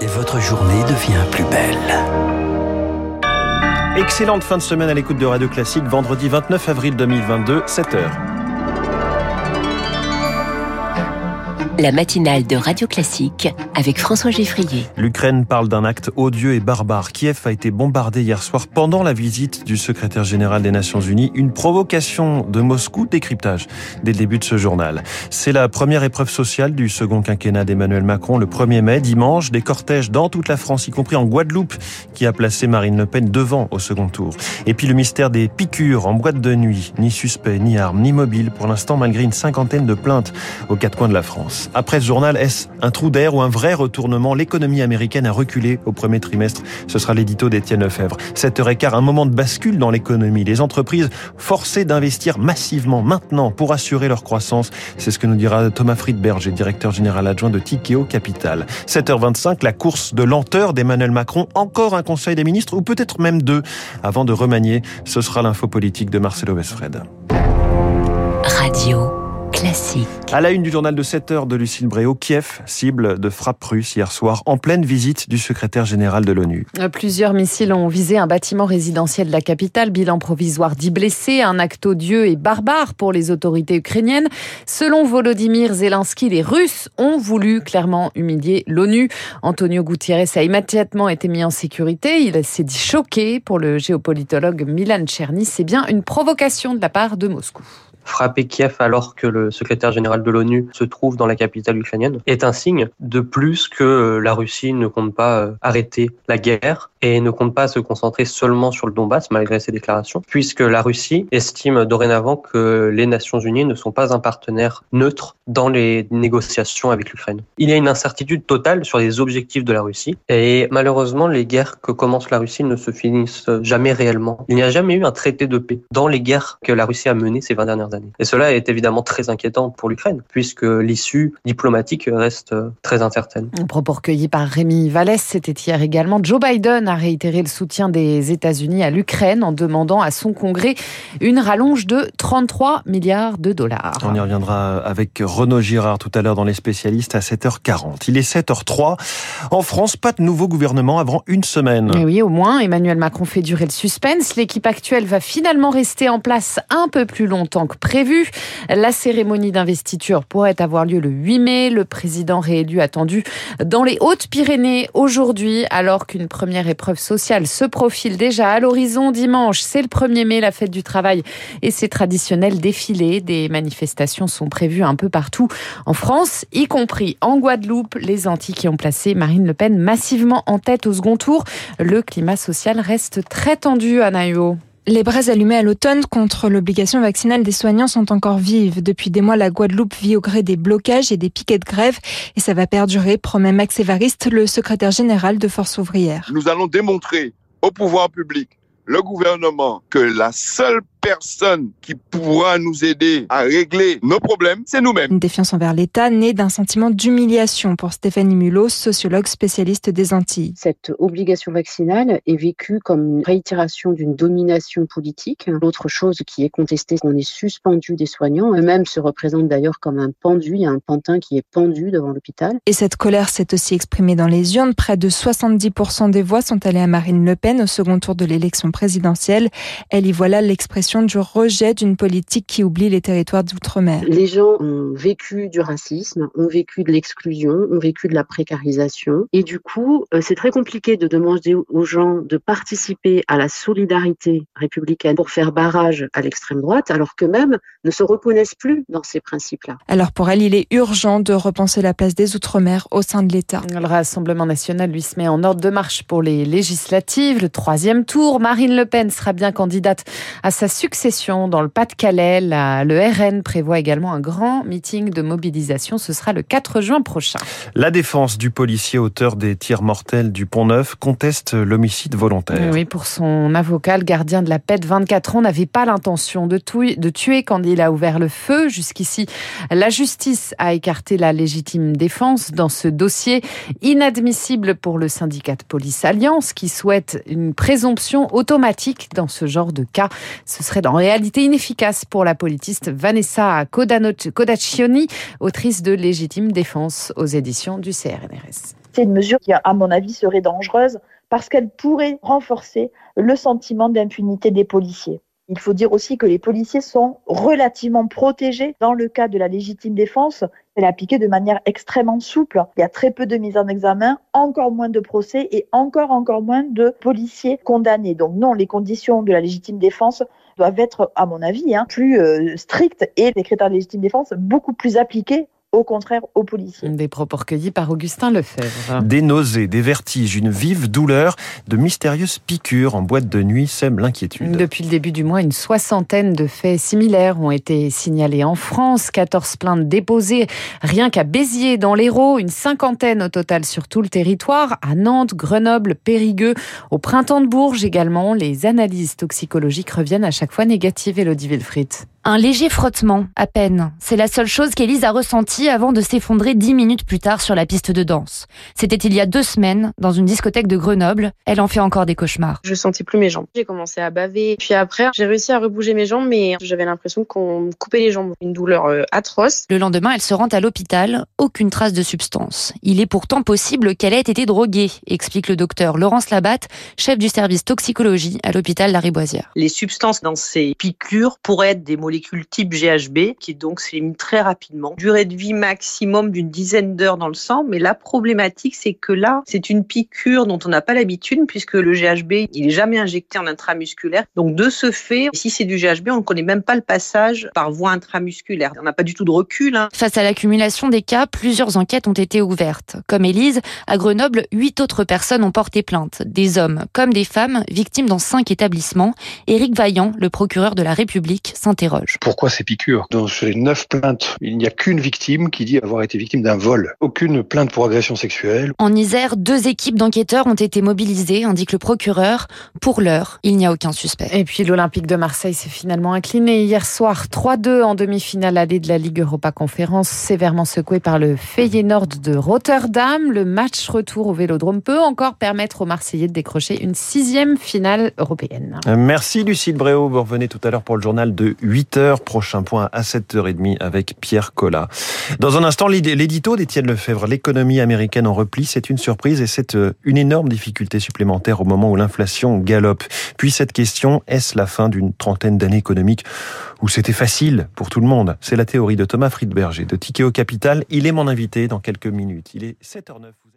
et votre journée devient plus belle. Excellente fin de semaine à l'écoute de Radio Classique, vendredi 29 avril 2022, 7h. La matinale de Radio Classique avec François Geffrier. L'Ukraine parle d'un acte odieux et barbare. Kiev a été bombardé hier soir pendant la visite du secrétaire général des Nations Unies. Une provocation de Moscou, décryptage dès le début de ce journal. C'est la première épreuve sociale du second quinquennat d'Emmanuel Macron le 1er mai, dimanche. Des cortèges dans toute la France, y compris en Guadeloupe, qui a placé Marine Le Pen devant au second tour. Et puis le mystère des piqûres en boîte de nuit. Ni suspect, ni arme, ni mobile, pour l'instant, malgré une cinquantaine de plaintes aux quatre coins de la France. Après ce journal, est-ce un trou d'air ou un vrai retournement L'économie américaine a reculé au premier trimestre. Ce sera l'édito d'Étienne Lefebvre. 7h15, un moment de bascule dans l'économie. Les entreprises forcées d'investir massivement maintenant pour assurer leur croissance. C'est ce que nous dira Thomas Friedberger, directeur général adjoint de Tikeo Capital. 7h25, la course de lenteur d'Emmanuel Macron. Encore un conseil des ministres ou peut-être même deux avant de remanier. Ce sera l'info politique de Marcelo Westfred. Radio. Classique. À la une du journal de 7 heures de Lucille Bréau, Kiev, cible de frappe russe hier soir, en pleine visite du secrétaire général de l'ONU. Plusieurs missiles ont visé un bâtiment résidentiel de la capitale, bilan provisoire 10 blessés, un acte odieux et barbare pour les autorités ukrainiennes. Selon Volodymyr Zelensky, les Russes ont voulu clairement humilier l'ONU. Antonio Gutiérrez a immédiatement été mis en sécurité. Il s'est dit choqué pour le géopolitologue Milan Cherny. C'est bien une provocation de la part de Moscou frapper Kiev alors que le secrétaire général de l'ONU se trouve dans la capitale ukrainienne est un signe de plus que la Russie ne compte pas euh, arrêter la guerre et ne compte pas se concentrer seulement sur le Donbass malgré ses déclarations, puisque la Russie estime dorénavant que les Nations Unies ne sont pas un partenaire neutre dans les négociations avec l'Ukraine. Il y a une incertitude totale sur les objectifs de la Russie et malheureusement les guerres que commence la Russie ne se finissent jamais réellement. Il n'y a jamais eu un traité de paix dans les guerres que la Russie a menées ces 20 dernières années. Et cela est évidemment très inquiétant pour l'Ukraine puisque l'issue diplomatique reste très incertaine. Un propos recueilli par Rémi Vallès, c'était hier également. Joe Biden a réitéré le soutien des États-Unis à l'Ukraine en demandant à son Congrès une rallonge de 33 milliards de dollars. On y reviendra avec Renaud Girard tout à l'heure dans les spécialistes à 7h40. Il est 7h03. En France, pas de nouveau gouvernement avant une semaine. Et oui, au moins, Emmanuel Macron fait durer le suspense. L'équipe actuelle va finalement rester en place un peu plus longtemps que La cérémonie d'investiture pourrait avoir lieu le 8 mai. Le président réélu attendu dans les Hautes-Pyrénées aujourd'hui, alors qu'une première épreuve sociale se profile déjà à l'horizon dimanche. C'est le 1er mai, la fête du travail et ses traditionnels défilés. Des manifestations sont prévues un peu partout en France, y compris en Guadeloupe. Les Antilles qui ont placé Marine Le Pen massivement en tête au second tour. Le climat social reste très tendu à Naïo. Les braises allumées à l'automne contre l'obligation vaccinale des soignants sont encore vives. Depuis des mois, la Guadeloupe vit au gré des blocages et des piquets de grève et ça va perdurer, promet Max Évariste, le secrétaire général de Force ouvrière. Nous allons démontrer au pouvoir public, le gouvernement, que la seule personne qui pourra nous aider à régler nos problèmes, c'est nous-mêmes. Une défiance envers l'État née d'un sentiment d'humiliation pour Stéphanie Mulot, sociologue spécialiste des Antilles. Cette obligation vaccinale est vécue comme une réitération d'une domination politique. L'autre chose qui est contestée, c'est qu'on est suspendu des soignants. Eux-mêmes se représentent d'ailleurs comme un pendu. Il y a un pantin qui est pendu devant l'hôpital. Et cette colère s'est aussi exprimée dans les urnes. Près de 70% des voix sont allées à Marine Le Pen au second tour de l'élection présidentielle. Elle y voit là l'expression du rejet d'une politique qui oublie les territoires d'outre-mer. Les gens ont vécu du racisme, ont vécu de l'exclusion, ont vécu de la précarisation. Et du coup, euh, c'est très compliqué de demander aux gens de participer à la solidarité républicaine pour faire barrage à l'extrême droite, alors qu'eux-mêmes ne se reconnaissent plus dans ces principes-là. Alors pour elle, il est urgent de repenser la place des Outre-mer au sein de l'État. Le Rassemblement national lui se met en ordre de marche pour les législatives. Le troisième tour, Marine Le Pen sera bien candidate à sa succession dans le Pas-de-Calais. Le RN prévoit également un grand meeting de mobilisation. Ce sera le 4 juin prochain. La défense du policier auteur des tirs mortels du Pont-Neuf conteste l'homicide volontaire. Oui, pour son avocat, le gardien de la paix de 24 ans n'avait pas l'intention de, de tuer quand il a ouvert le feu. Jusqu'ici, la justice a écarté la légitime défense dans ce dossier inadmissible pour le syndicat de police Alliance qui souhaite une présomption automatique dans ce genre de cas. Ce serait en réalité inefficace pour la politiste Vanessa Codaccioni, autrice de Légitime Défense aux éditions du CRNRS. C'est une mesure qui, à mon avis, serait dangereuse parce qu'elle pourrait renforcer le sentiment d'impunité des policiers. Il faut dire aussi que les policiers sont relativement protégés dans le cas de la légitime défense. Elle est appliquée de manière extrêmement souple. Il y a très peu de mise en examen, encore moins de procès et encore, encore moins de policiers condamnés. Donc non, les conditions de la légitime défense doivent être, à mon avis, hein, plus euh, strictes et les critères de légitime défense beaucoup plus appliqués au contraire aux policiers. Des propos recueillis par Augustin Lefebvre. Des nausées, des vertiges, une vive douleur, de mystérieuses piqûres en boîte de nuit sèment l'inquiétude. Depuis le début du mois, une soixantaine de faits similaires ont été signalés en France, 14 plaintes déposées rien qu'à Béziers dans l'Hérault, une cinquantaine au total sur tout le territoire, à Nantes, Grenoble, Périgueux, au printemps de Bourges également. Les analyses toxicologiques reviennent à chaque fois négatives, Elodie Wilfried. Un léger frottement, à peine. C'est la seule chose qu'Élise a ressentie avant de s'effondrer dix minutes plus tard sur la piste de danse. C'était il y a deux semaines, dans une discothèque de Grenoble. Elle en fait encore des cauchemars. Je sentais plus mes jambes. J'ai commencé à baver. Puis après, j'ai réussi à rebouger mes jambes, mais j'avais l'impression qu'on me coupait les jambes. Une douleur euh, atroce. Le lendemain, elle se rend à l'hôpital. Aucune trace de substance. Il est pourtant possible qu'elle ait été droguée, explique le docteur Laurence Labatte, chef du service toxicologie à l'hôpital Lariboisière. Les substances dans ces piqûres pourraient être des molécules type GHB qui donc s'élimine très rapidement. Durée de vie maximum d'une dizaine d'heures dans le sang, mais la problématique c'est que là, c'est une piqûre dont on n'a pas l'habitude puisque le GHB, il est jamais injecté en intramusculaire. Donc de ce fait, si c'est du GHB, on ne connaît même pas le passage par voie intramusculaire. On n'a pas du tout de recul. Hein. Face à l'accumulation des cas, plusieurs enquêtes ont été ouvertes. Comme Élise, à Grenoble, huit autres personnes ont porté plainte, des hommes comme des femmes, victimes dans cinq établissements. Éric Vaillant, le procureur de la République, s'interroge. Pourquoi ces piqûres? Dans les neuf plaintes, il n'y a qu'une victime qui dit avoir été victime d'un vol. Aucune plainte pour agression sexuelle. En Isère, deux équipes d'enquêteurs ont été mobilisées, indique le procureur. Pour l'heure, il n'y a aucun suspect. Et puis l'Olympique de Marseille s'est finalement incliné hier soir 3-2 en demi-finale allée de la Ligue Europa Conférence, sévèrement secoué par le Feyenoord de Rotterdam. Le match retour au Vélodrome peut encore permettre aux Marseillais de décrocher une sixième finale européenne. Merci Lucille Bréau. Vous revenez tout à l'heure pour le journal de 8 h Prochain point à 7h30 avec Pierre Collat. Dans un instant, l'édito d'Étienne Lefebvre, l'économie américaine en repli, c'est une surprise et c'est euh, une énorme difficulté supplémentaire au moment où l'inflation galope. Puis cette question, est-ce la fin d'une trentaine d'années économiques où c'était facile pour tout le monde? C'est la théorie de Thomas Friedberger de Tikeo Capital. Il est mon invité dans quelques minutes. Il est 7h09.